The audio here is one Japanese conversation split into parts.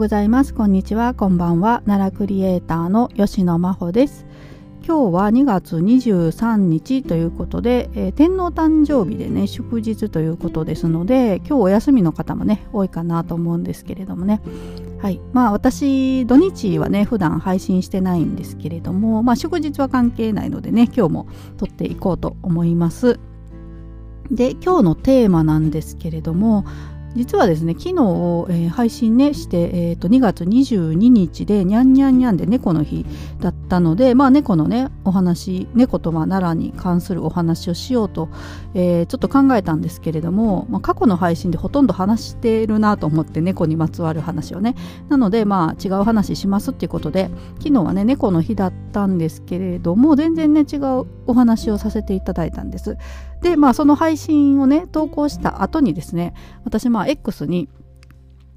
ございます。こんにちは。こんばんは。奈良クリエイターの吉野真帆です。今日は2月23日ということで、えー、天皇誕生日でね祝日ということですので今日お休みの方もね多いかなと思うんですけれどもね。はい。まあ私土日はね普段配信してないんですけれどもまあ祝日は関係ないのでね今日も撮っていこうと思います。で今日のテーマなんですけれども実はですね昨日、えー、配信ねして、えーと、2月22日でにゃんにゃんにゃんで猫の日だったのでまあ猫のねお話猫とまあ奈良に関するお話をしようと、えー、ちょっと考えたんですけれども、まあ、過去の配信でほとんど話してるなと思って猫にまつわる話をねなのでまあ違う話しますっていうことで昨日はね猫の日だったんですけれども全然ね違うお話をさせていただいたんです。でまあその配信をね投稿した後にですね私まあ X に、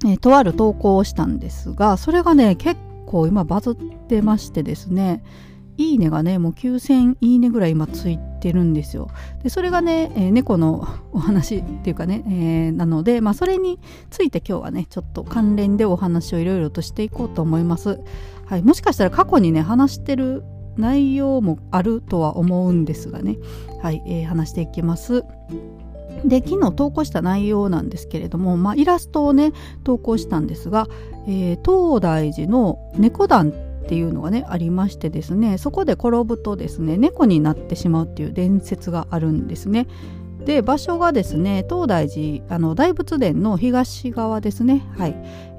えー、とある投稿をしたんですがそれがね結構今バズってましてですねいいねがねもう9000いいねぐらい今ついてるんですよ。でそれがね、えー、猫のお話っていうかね、えー、なのでまあそれについて今日はねちょっと関連でお話をいろいろとしていこうと思います。はい、もしかしたら過去にね話してる内容もあるとは思うんですがね、はいえー、話していきます。で昨日投稿した内容なんですけれども、まあ、イラストをね投稿したんですが、えー、東大寺の猫団っていうのがねありましてですねそこで転ぶとですね猫になってしまうっていう伝説があるんですね。で場所がですね東大寺あの大仏殿の東側ですね。はい。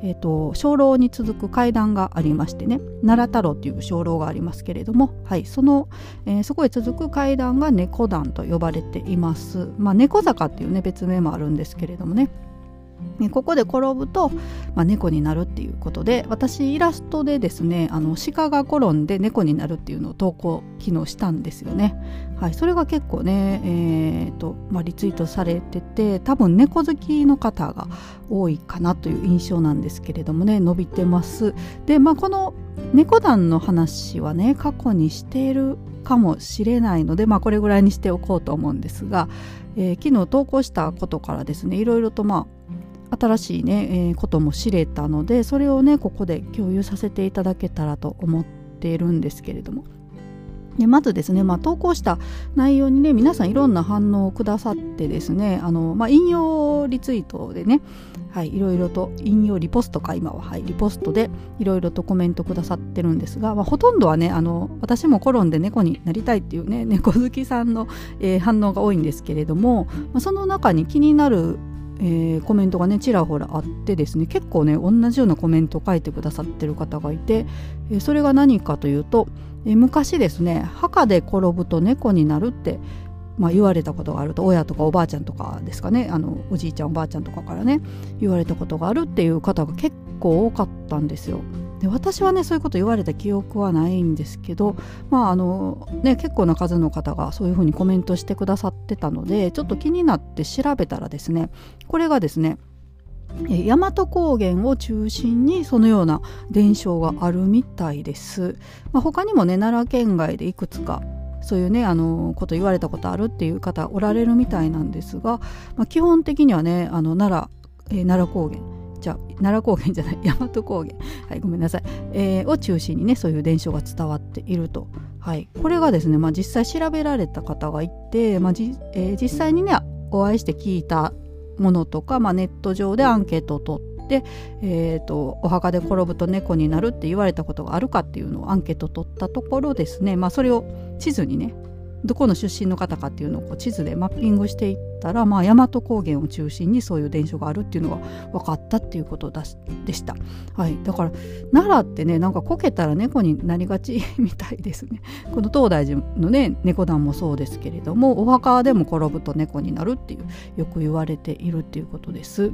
えーと、鐘楼に続く階段がありましてね。奈良太郎っていう鐘楼がありますけれども、はい、その、えー、そこへ続く階段が猫段と呼ばれています。まあ、猫坂っていうね別名もあるんですけれどもね。ね、ここで転ぶと、まあ、猫になるっていうことで私イラストでですねあの鹿が転んで猫になるっていうのを投稿昨日したんですよね。はい、それが結構ね、えーとまあ、リツイートされてて多分猫好きの方が多いかなという印象なんですけれどもね伸びてます。でまあこの猫団の話はね過去にしているかもしれないので、まあ、これぐらいにしておこうと思うんですが、えー、昨日投稿したことからですねいろいろとまあ新しいね、えー、ことも知れたのでそれをねここで共有させていただけたらと思っているんですけれども。でまずですね、まあ、投稿した内容にね皆さんいろんな反応をくださってですねあの、まあ、引用リツイートでね、はい、いろいろと引用リポストか今は、はい、リポストでいろいろとコメントくださってるんですが、まあ、ほとんどはねあの私も転んで猫になりたいっていうね猫好きさんの、えー、反応が多いんですけれども、まあ、その中に気になるえー、コメントがねちらほらあってですね結構ね同じようなコメントを書いてくださってる方がいて、えー、それが何かというと、えー、昔ですね墓で転ぶと猫になるってまあ、言われたことがあると親とかおばあちゃんとかですかねあのおじいちゃんおばあちゃんとかからね言われたことがあるっていう方が結構多かったんですよ。で私はねそういうこと言われた記憶はないんですけどまああのね結構な数の方がそういうふうにコメントしてくださってたのでちょっと気になって調べたらですねこれがですね大和高原を中心にそのような伝承があるみたいです。まあ、他にもね奈良県外でいくつかそういうねあのこと言われたことあるっていう方おられるみたいなんですが、まあ、基本的にはねあの奈良、え、奈良高原じゃ奈良高原じゃない 大和高原、はい、ごめんなさい、えー、を中心にねそういう伝承が伝わっていると、はい、これがですね、まあ、実際調べられた方がいて、まあじえー、実際にねお会いして聞いたものとか、まあ、ネット上でアンケートを取って、えーと、お墓で転ぶと猫になるって言われたことがあるかっていうのをアンケート取ったところですね、まあ、それを地図にねどこの出身の方かっていうのをこう地図でマッピングしていったら、まあ、大和高原を中心にそういう伝承があるっていうのが分かったっていうことでした、はい、だから奈良ってねなんかこけたら猫になりがちみたいですね。この東大寺のね猫団もそうですけれどもお墓でも転ぶと猫になるっていうよく言われているっていうことです。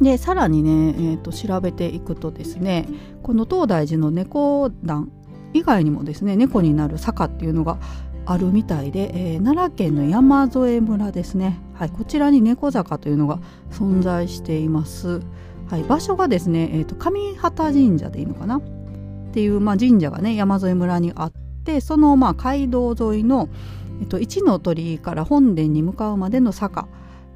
でさらにね、えーと調べていくとですねこの東大寺の猫団以外にもですね猫になる坂っていうのがあるみたいで、えー、奈良県の山添村ですね、はい、こちらに猫坂というのが存在しています、はい、場所がですね、えーと、上畑神社でいいのかな？っていう、まあ、神社がね山添村にあってその、まあ、街道沿いの、えーと、一の鳥居から本殿に向かうまでの坂。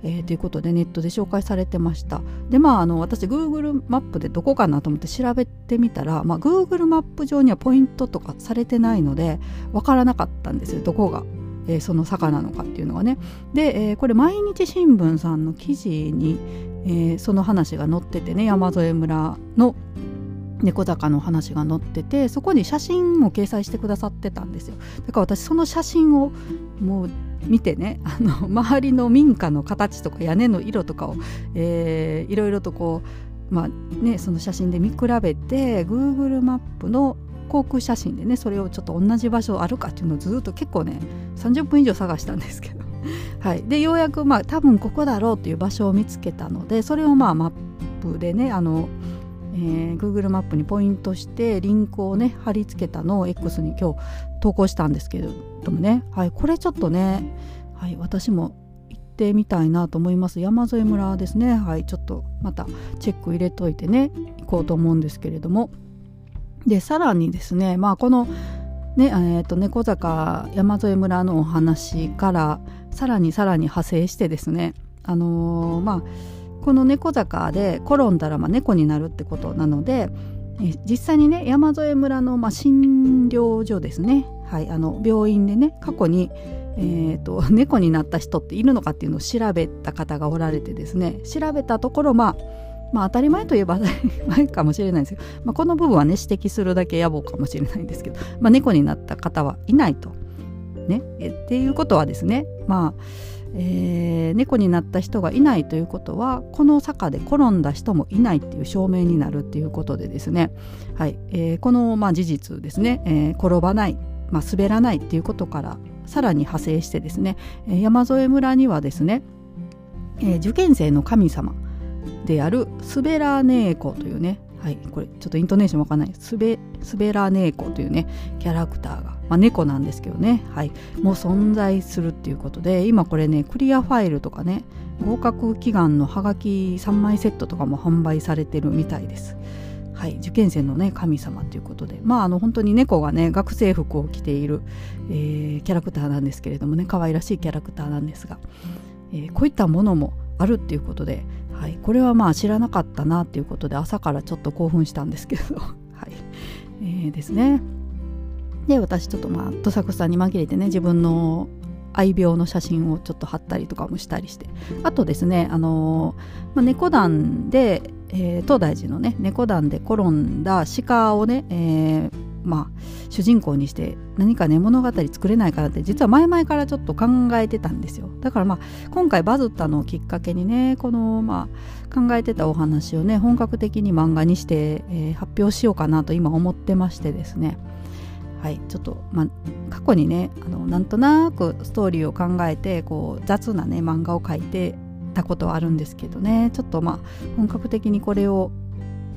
えー、ということでネットで紹介されてました。でまああの私 Google マップでどこかなと思って調べてみたら、まあ、Google マップ上にはポイントとかされてないので分からなかったんですよ。どこが、えー、その坂なのかっていうのがね。で、えー、これ毎日新聞さんの記事に、えー、その話が載っててね。山添村の猫坂の話が載っててそこに写真も掲載してくださってたんですよ。だから私その写真をもう見てねあの周りの民家の形とか屋根の色とかを、えー、いろいろとこうまあねその写真で見比べて Google マップの航空写真でねそれをちょっと同じ場所あるかっていうのをずっと結構ね30分以上探したんですけど。はい、でようやくまあ多分ここだろうっていう場所を見つけたのでそれをまあマップでねあのえー、Google マップにポイントしてリンクをね貼り付けたのを X に今日投稿したんですけれどもね、はい、これちょっとね、はい、私も行ってみたいなと思います。山添村ですね。はいちょっとまたチェック入れといてね行こうと思うんですけれども。でさらにですねまあこのねえーと、猫坂山添村のお話からさらにさらに派生してですねあのー、まあこの猫坂で転んだらまあ猫になるってことなので実際にね山添村のまあ診療所ですね、はい、あの病院でね過去に、えーと、猫になった人っているのかっていうのを調べた方がおられてですね調べたところまあまあ当たり前といえば当たり前かもしれないですけど、まあ、この部分はね指摘するだけ野暮かもしれないんですけど、まあ、猫になった方はいないと。ね、えっていうことはですねまあえー、猫になった人がいないということはこの坂で転んだ人もいないっていう証明になるっていうことでですね、はい。えー、この、まあ、事実ですね、えー、転ばない、まあ、滑らないっていうことからさらに派生してですね、山添村にはですね、えー、受験生の神様であるスベラネーコというね。はい、これちょっとイントネーションわかんない。スベスベラネーコというねキャラクターが、まあ、猫なんですけどね、はい、もう存在するっていうことで今これねクリアファイルとかね合格祈願のハガキ3枚セットとかも販売されてるみたいです。はい、受験生のね神様ということで。まああの本当に猫がね学生服を着ている、えー、キャラクターなんですけれどもね可愛らしいキャラクターなんですが、えー、こういったものもあるっていうことではい、これはまあ知らなかったなっていうことで朝からちょっと興奮したんですけど。はい。えー、ですね。で私ちょっとまあどさくさんに紛れてね自分の愛病の写真をちょっと貼ったりとかもしたりして。あとですねあの、まあ、猫団で、えー、東大寺のね猫団で転んだ鹿をね、えーまあ、主人公にして何かね物語作れないかなって実は前々からちょっと考えてたんですよ。だからまあ今回バズったのをきっかけにねこのまあ考えてたお話をね本格的に漫画にして、えー、発表しようかなと今思ってましてですねはい。ちょっとまあ過去にねあのなんとなくストーリーを考えてこう雑なね漫画を描いてたことはあるんですけどね。ちょっとまあ本格的にこれを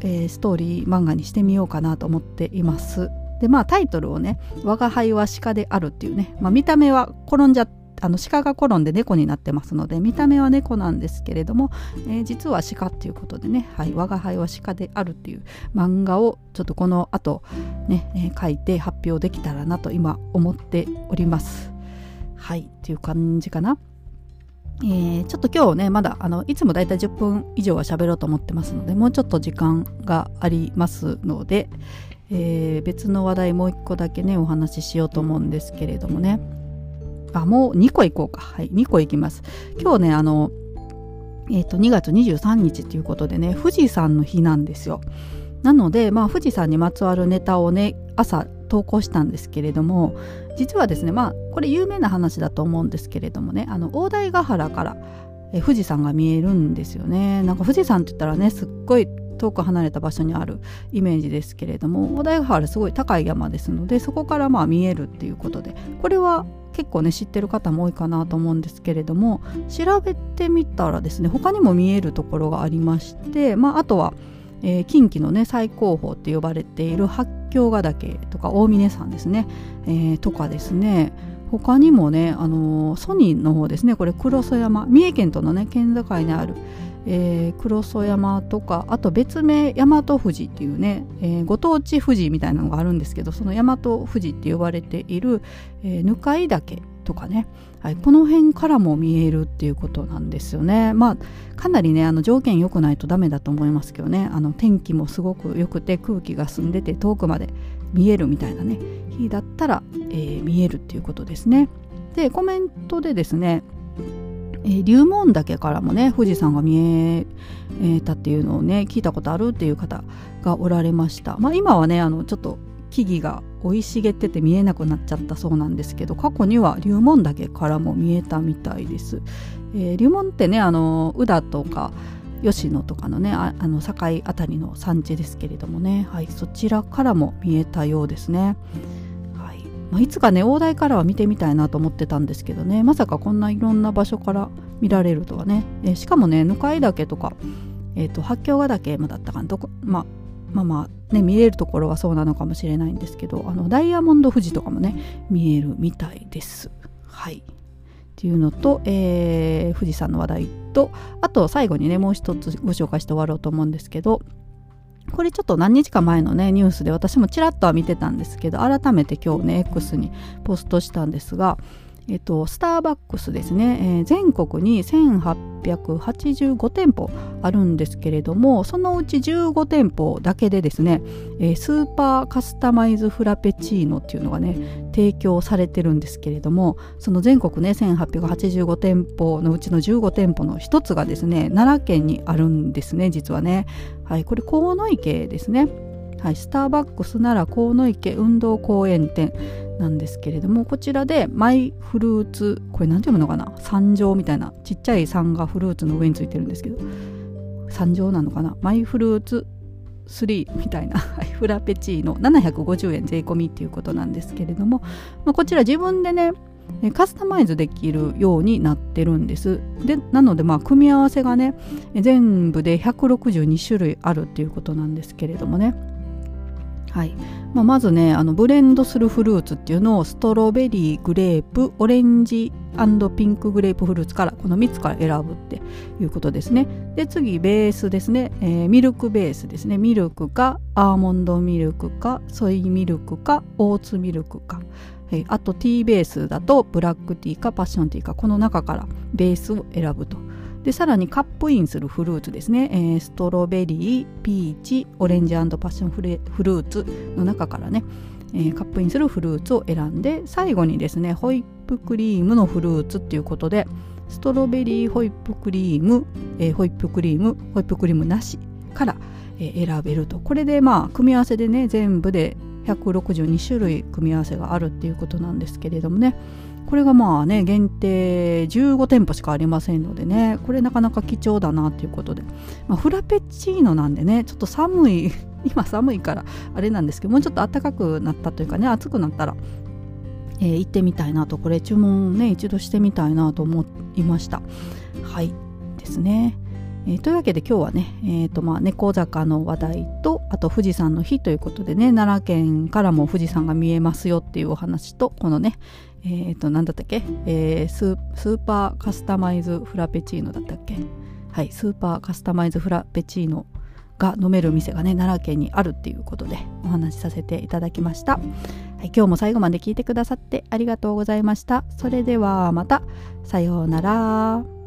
えー、ストーリー漫画にしてみようかなと思っています。でまあタイトルをね「我が輩は鹿である」っていうね、まあ、見た目は転んじゃってあの鹿が転んで猫になってますので見た目は猫なんですけれども、えー、実は鹿っていうことでね「はい、我が輩は鹿である」っていう漫画をちょっとこの後ね、えー、書いて発表できたらなと今思っております。はいっていう感じかな。えー、ちょっと今日ねまだあのいつもだいたい10分以上は喋ろうと思ってますのでもうちょっと時間がありますので、えー、別の話題もう1個だけねお話ししようと思うんですけれどもねあもう2個いこうか。はい2個いきます。今日ねあのえっ、ー、と2月23日ということでね富士山の日なんですよ。なのでまあ富士山にまつわるネタをね朝投稿したんですけれども実はですねまあこれ有名な話だと思うんですけれどもねあの大台ヶ原からえ富士山が見えるんですよね。なんか富士山って言ったらねすっごい遠く離れた場所にあるイメージですけれども大台ヶ原すごい高い山ですのでそこからまあ見えるっていうことでこれは結構ね知ってる方も多いかなと思うんですけれども調べてみたらですね他にも見えるところがありましてまああとはえー、近畿のね最高峰って呼ばれている八甲ヶ岳とか大峰山ですね、えー、とかですね他にもね、あのー、ソニーの方ですねこれ黒曽山三重県とのね県境にある、えー、黒曽山とかあと別名大和富士っていうね、えー、ご当地富士みたいなのがあるんですけどその大和富士って呼ばれている、えー、ぬかい岳とかねはい、この辺からも見えるっていうことなんですよね。まあかなりねあの条件良くないとダメだと思いますけどねあの天気もすごく良くて空気が澄んでて遠くまで見えるみたいなね日だったら、えー、見えるっていうことですね。でコメントでですねえー、龍門岳からもね富士山が見えたっていうのをね聞いたことあるっていう方がおられました、まあ、今はねあのちょっと木々が生い茂ってて見えなくなっちゃったそうなんですけど過去には龍門岳からも見えたみたいです、えー、龍門ってねあの宇田とか吉野とかのねあの境あたりの産地ですけれどもね、はい、そちらからも見えたようですね、はいまあ、いつかね大台からは見てみたいなと思ってたんですけどね。まさかこんないろんな場所から見られるとはね、え、しかもね向井岳とか、えーと、八甲ヶ岳もだったかな。どこ、まあ、まあまあね見えるところはそうなのかもしれないんですけどあのダイヤモンド富士とかもね見えるみたいです。はい。っていうのと、えー、富士山の話題とあと最後にねもう一つご紹介して終わろうと思うんですけどこれちょっと何日か前のねニュースで私もちらっとは見てたんですけど改めて今日ね X にポストしたんですがえっと、スターバックスですね、えー、全国に1885店舗あるんですけれどもそのうち15店舗だけでですね、えー、スーパーカスタマイズフラペチーノっていうのがね提供されてるんですけれどもその全国ね1885店舗のうちの15店舗の一つがですね奈良県にあるんですね実はね。はいこれ河野池ですね。はい、スターバックスなら河野池運動公園店なんですけれどもこちらでマイフルーツこれ何て読むのかな？三条みたいなちっちゃい3がフルーツの上についてるんですけど三条なのかな？マイフルーツ3みたいな フラペチーノ750円税込みっていうことなんですけれども、まあ、こちら自分でねカスタマイズできるようになってるんです。でなのでまあ組み合わせがね全部で162種類あるっていうことなんですけれどもね。はい。まあ、まずねあのブレンドするフルーツっていうのをストロベリーグレープオレンジピンクグレープフルーツからこの3つから選ぶっていうことですね。で次ベースですね、えー、ミルクベースですね。ミルクかアーモンドミルクかソイミルクかオーツミルクか、えー、あとティーベースだとブラックティーかパッションティーかこの中からベースを選ぶと。でさらにカップインするフルーツですね、えー、ストロベリーピーチオレンジパッションフルーツの中からね、えー、カップインするフルーツを選んで最後にですねホイップクリームのフルーツっていうことでストロベリーホイップクリーム、えー、ホイップクリームホイップクリームなしから、え、選べると。これでまあ組み合わせでね全部で162種類組み合わせがあるっていうことなんですけれどもね。これがまあね限定15店舗しかありませんのでねこれなかなか貴重だなということで、まあ、フラペチーノなんでねちょっと寒い 今寒いからあれなんですけどもうちょっと暖かくなったというかね暑くなったら、えー、行ってみたいなとこれ注文ね一度してみたいなと思いました。はい。ですね。えー、というわけで今日はね、えーとまあ、猫坂の話題とあと富士山の日ということでね奈良県からも富士山が見えますよっていうお話とこのね、え、ー、と、なんだったっけ、えース、スーパーカスタマイズフラペチーノだったっけ？はい、スーパーカスタマイズフラペチーノが飲める店がね、奈良県にあるっていうことでお話しさせていただきました。はい、今日も最後まで聞いてくださってありがとうございました。それではまた、さようなら。